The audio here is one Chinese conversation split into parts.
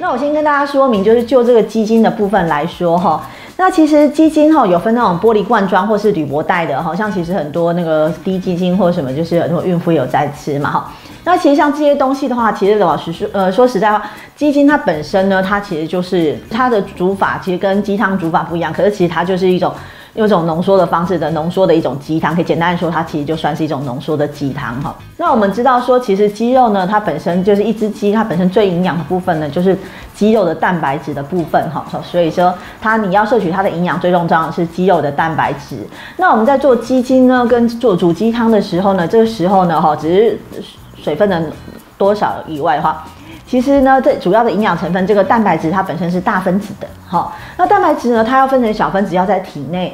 那我先跟大家说明，就是就这个鸡精的部分来说哈，那其实鸡精哈有分那种玻璃罐装或是铝箔袋的，好像其实很多那个低鸡精或什么，就是很多孕妇有在吃嘛哈。那其实像这些东西的话，其实老实说，呃，说实在话，鸡精它本身呢，它其实就是它的煮法其实跟鸡汤煮法不一样，可是其实它就是一种。用一种浓缩的方式的浓缩的一种鸡汤，可以简单的说，它其实就算是一种浓缩的鸡汤哈。那我们知道说，其实鸡肉呢，它本身就是一只鸡，它本身最营养的部分呢，就是鸡肉的蛋白质的部分哈。所以说，它你要摄取它的营养，最重要的是鸡肉的蛋白质。那我们在做鸡精呢，跟做煮鸡汤的时候呢，这个时候呢，哈，只是水分的多少以外的话。其实呢，这主要的营养成分，这个蛋白质它本身是大分子的，好，那蛋白质呢，它要分成小分子，要在体内。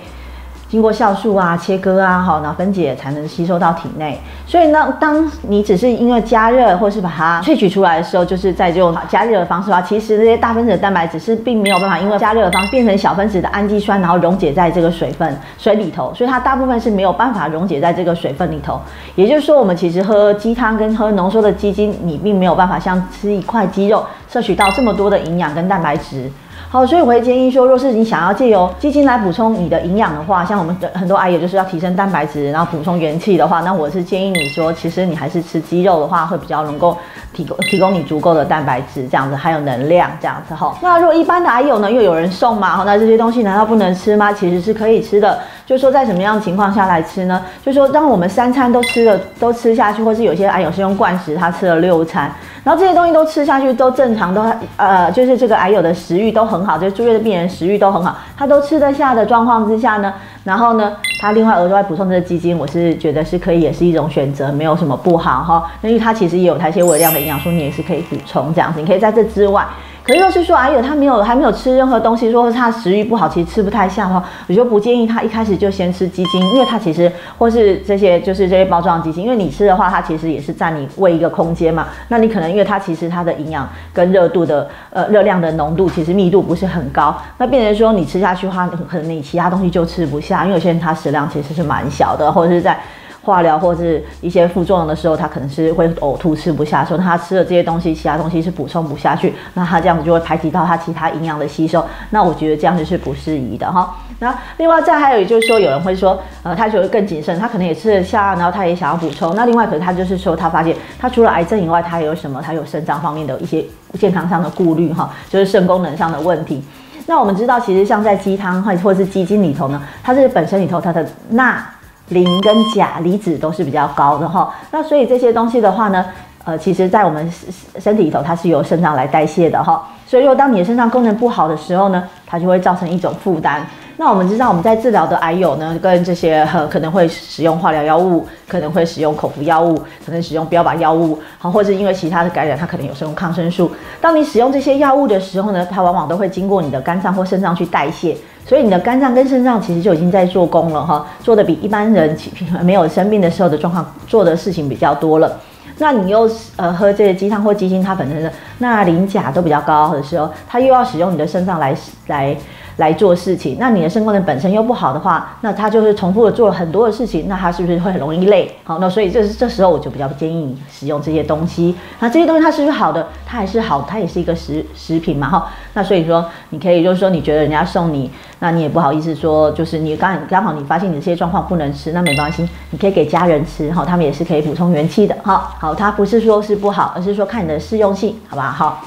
经过酵素啊、切割啊，好，然后分解才能吸收到体内。所以呢，当你只是因为加热或是把它萃取出来的时候，就是在这种加热的方式的话，其实这些大分子的蛋白质是并没有办法因为加热的方变成小分子的氨基酸，然后溶解在这个水分水里头。所以它大部分是没有办法溶解在这个水分里头。也就是说，我们其实喝鸡汤跟喝浓缩的鸡精，你并没有办法像吃一块鸡肉摄取到这么多的营养跟蛋白质。哦，所以我会建议说，若是你想要借由鸡精来补充你的营养的话，像我们的很多阿姨就是要提升蛋白质，然后补充元气的话，那我是建议你说，其实你还是吃鸡肉的话，会比较能够提供提供你足够的蛋白质，这样子还有能量这样子哈。那如果一般的阿友呢，又有人送嘛，那这些东西难道不能吃吗？其实是可以吃的。就是说在什么样的情况下来吃呢？就是说当我们三餐都吃了都吃下去，或是有些癌友是用灌食，他吃了六餐，然后这些东西都吃下去都正常，都呃就是这个癌友的食欲都很好，就是住院的病人食欲都很好，他都吃得下的状况之下呢，然后呢，它另外额外补充这个基金，我是觉得是可以，也是一种选择，没有什么不好哈。那因为它其实也有它一些微量的营养素，你也是可以补充这样子，你可以在这之外。可是，就是说，哎呦，他没有还没有吃任何东西，说他食欲不好，其实吃不太下的话，我就不建议他一开始就先吃鸡精，因为他其实或是这些就是这些包装鸡精，因为你吃的话，它其实也是占你胃一个空间嘛。那你可能因为它其实它的营养跟热度的呃热量的浓度其实密度不是很高，那变成说你吃下去的话，可能你其他东西就吃不下，因为有些人他食量其实是蛮小的，或者是在。化疗或是一些副作用的时候，他可能是会呕吐、吃不下，说他吃了这些东西，其他东西是补充不下去，那他这样子就会排挤到他其他营养的吸收。那我觉得这样子是不适宜的哈。那另外再还有就是说，有人会说，呃，他觉得更谨慎，他可能也吃得下，然后他也想要补充。那另外可能他就是说，他发现他除了癌症以外，他还有什么？他有肾脏方面的一些健康上的顾虑哈，就是肾功能上的问题。那我们知道，其实像在鸡汤或或是鸡精里头呢，它是本身里头它的钠。磷跟钾离子都是比较高的哈，那所以这些东西的话呢，呃，其实在我们身体里头，它是由肾脏来代谢的哈。所以，如果当你的肾脏功能不好的时候呢，它就会造成一种负担。那我们知道，我们在治疗的癌友呢，跟这些呃可能会使用化疗药物，可能会使用口服药物，可能使用标靶药物，好，或者因为其他的感染，它可能有使用抗生素。当你使用这些药物的时候呢，它往往都会经过你的肝脏或肾脏去代谢，所以你的肝脏跟肾脏其实就已经在做工了哈，做的比一般人没有生病的时候的状况做的事情比较多了。那你又呃喝这些鸡汤或鸡精，它本身的钠、磷、钾都比较高的时候，它又要使用你的肾脏来来。来做事情，那你的肾功能本身又不好的话，那他就是重复的做了很多的事情，那他是不是会很容易累？好，那所以这是这时候我就比较建议你使用这些东西。那这些东西它是不是好的？它还是好，它也是一个食食品嘛，哈。那所以说你可以就是说你觉得人家送你，那你也不好意思说，就是你刚刚好你发现你这些状况不能吃，那没关系，你可以给家人吃，哈，他们也是可以补充元气的，哈。好，它不是说是不好，而是说看你的适用性，好吧？好，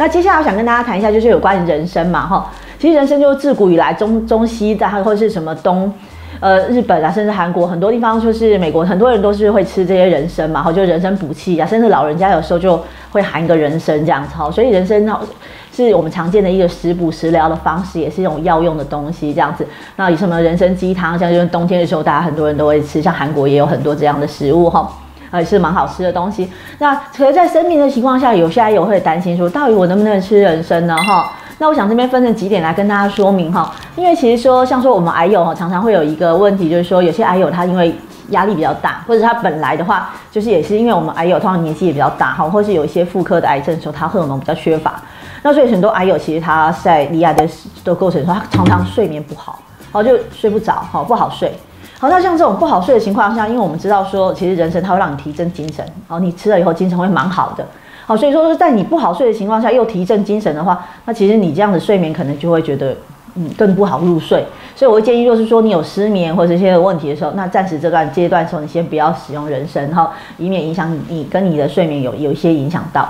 那接下来我想跟大家谈一下，就是有关于人参嘛，哈。其实人参就自古以来中中西在或者是什么东，呃日本啊，甚至韩国很多地方，就是美国很多人都是会吃这些人参嘛，哈就人参补气啊，甚至老人家有时候就会含一个人参这样子，好，所以人参是我们常见的一个食补食疗的方式，也是一种药用的东西这样子。那以什么人参鸡汤，像就是冬天的时候，大家很多人都会吃，像韩国也有很多这样的食物哈，也是蛮好吃的东西。那可是，在生病的情况下，有些人有会担心说，到底我能不能吃人参呢？哈。那我想这边分成几点来跟大家说明哈，因为其实说像说我们癌友哈，常常会有一个问题，就是说有些癌友他因为压力比较大，或者他本来的话就是也是因为我们癌友通常年纪也比较大哈，或是有一些妇科的癌症的时候，他荷尔蒙比较缺乏，那所以很多癌友其实他在离癌的的过程中，他常常睡眠不好，然后就睡不着，好不好睡，好那像这种不好睡的情况下，因为我们知道说其实人参它会让你提振精神，好你吃了以后精神会蛮好的。好，所以说是在你不好睡的情况下又提振精神的话，那其实你这样的睡眠可能就会觉得嗯更不好入睡。所以我会建议，若是说你有失眠或者一些问题的时候，那暂时这段阶段的时候，你先不要使用人参哈，以免影响你跟你的睡眠有有一些影响到。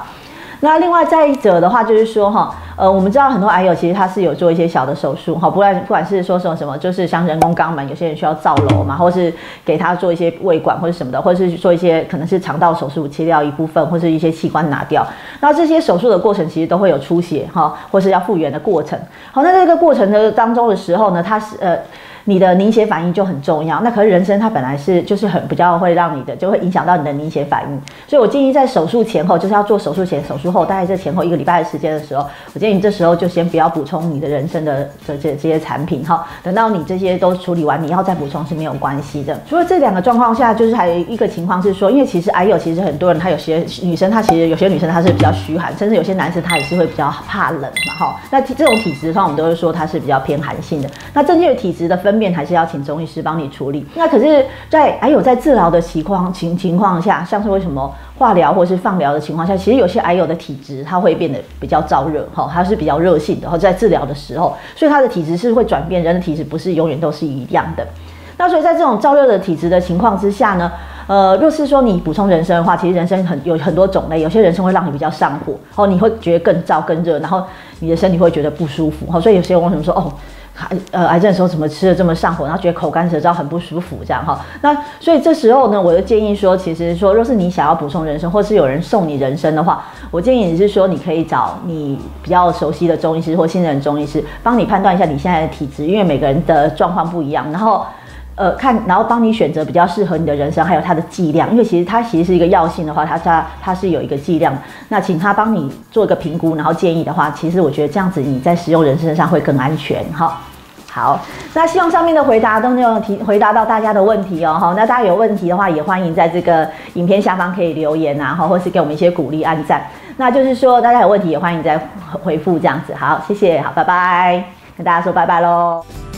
那另外再者的话，就是说哈，呃，我们知道很多癌友其实他是有做一些小的手术哈，不管不管是说什么什么，就是像人工肛门，有些人需要造瘘嘛，或是给他做一些胃管或者什么的，或是做一些可能是肠道手术切掉一部分，或是一些器官拿掉。那这些手术的过程其实都会有出血哈，或是要复原的过程。好，那这个过程的当中的时候呢，他是呃。你的凝血反应就很重要。那可是人参它本来是就是很比较会让你的，就会影响到你的凝血反应。所以我建议在手术前后，就是要做手术前、手术后，大概这前后一个礼拜的时间的时候，我建议你这时候就先不要补充你的人参的这这这些产品哈。等到你这些都处理完，你要再补充是没有关系的。除了这两个状况下，就是还有一个情况是说，因为其实癌友其实很多人，他有些女生她其实有些女生她是比较虚寒，甚至有些男生他也是会比较怕冷嘛哈。那这种体质的话，我们都会说它是比较偏寒性的。那正确的体质的分分辨还是要请。中医师帮你处理，那可是，在还有在治疗的情况情情况下，像是为什么化疗或是放疗的情况下，其实有些癌友的体质它会变得比较燥热，哈，它是比较热性的，然后在治疗的时候，所以它的体质是会转变，人的体质不是永远都是一样的。那所以在这种燥热的体质的情况之下呢，呃，若是说你补充人参的话，其实人参很有很多种类，有些人参会让你比较上火，哦，你会觉得更燥更热，然后你的身体会觉得不舒服，哈，所以有些人为什么说哦？呃癌症的时候怎么吃的这么上火，然后觉得口干舌燥很不舒服这样哈，那所以这时候呢，我就建议说，其实说若是你想要补充人参，或是有人送你人参的话，我建议你是说你可以找你比较熟悉的中医师或信任中医师，帮你判断一下你现在的体质，因为每个人的状况不一样，然后呃看，然后帮你选择比较适合你的人参，还有它的剂量，因为其实它其实是一个药性的话，它它它是有一个剂量，那请他帮你做一个评估，然后建议的话，其实我觉得这样子你在使用人参上会更安全哈。好，那希望上面的回答都能有提回答到大家的问题哦。好，那大家有问题的话，也欢迎在这个影片下方可以留言啊，哈，或是给我们一些鼓励、按赞。那就是说，大家有问题也欢迎再回复这样子。好，谢谢，好，拜拜，跟大家说拜拜喽。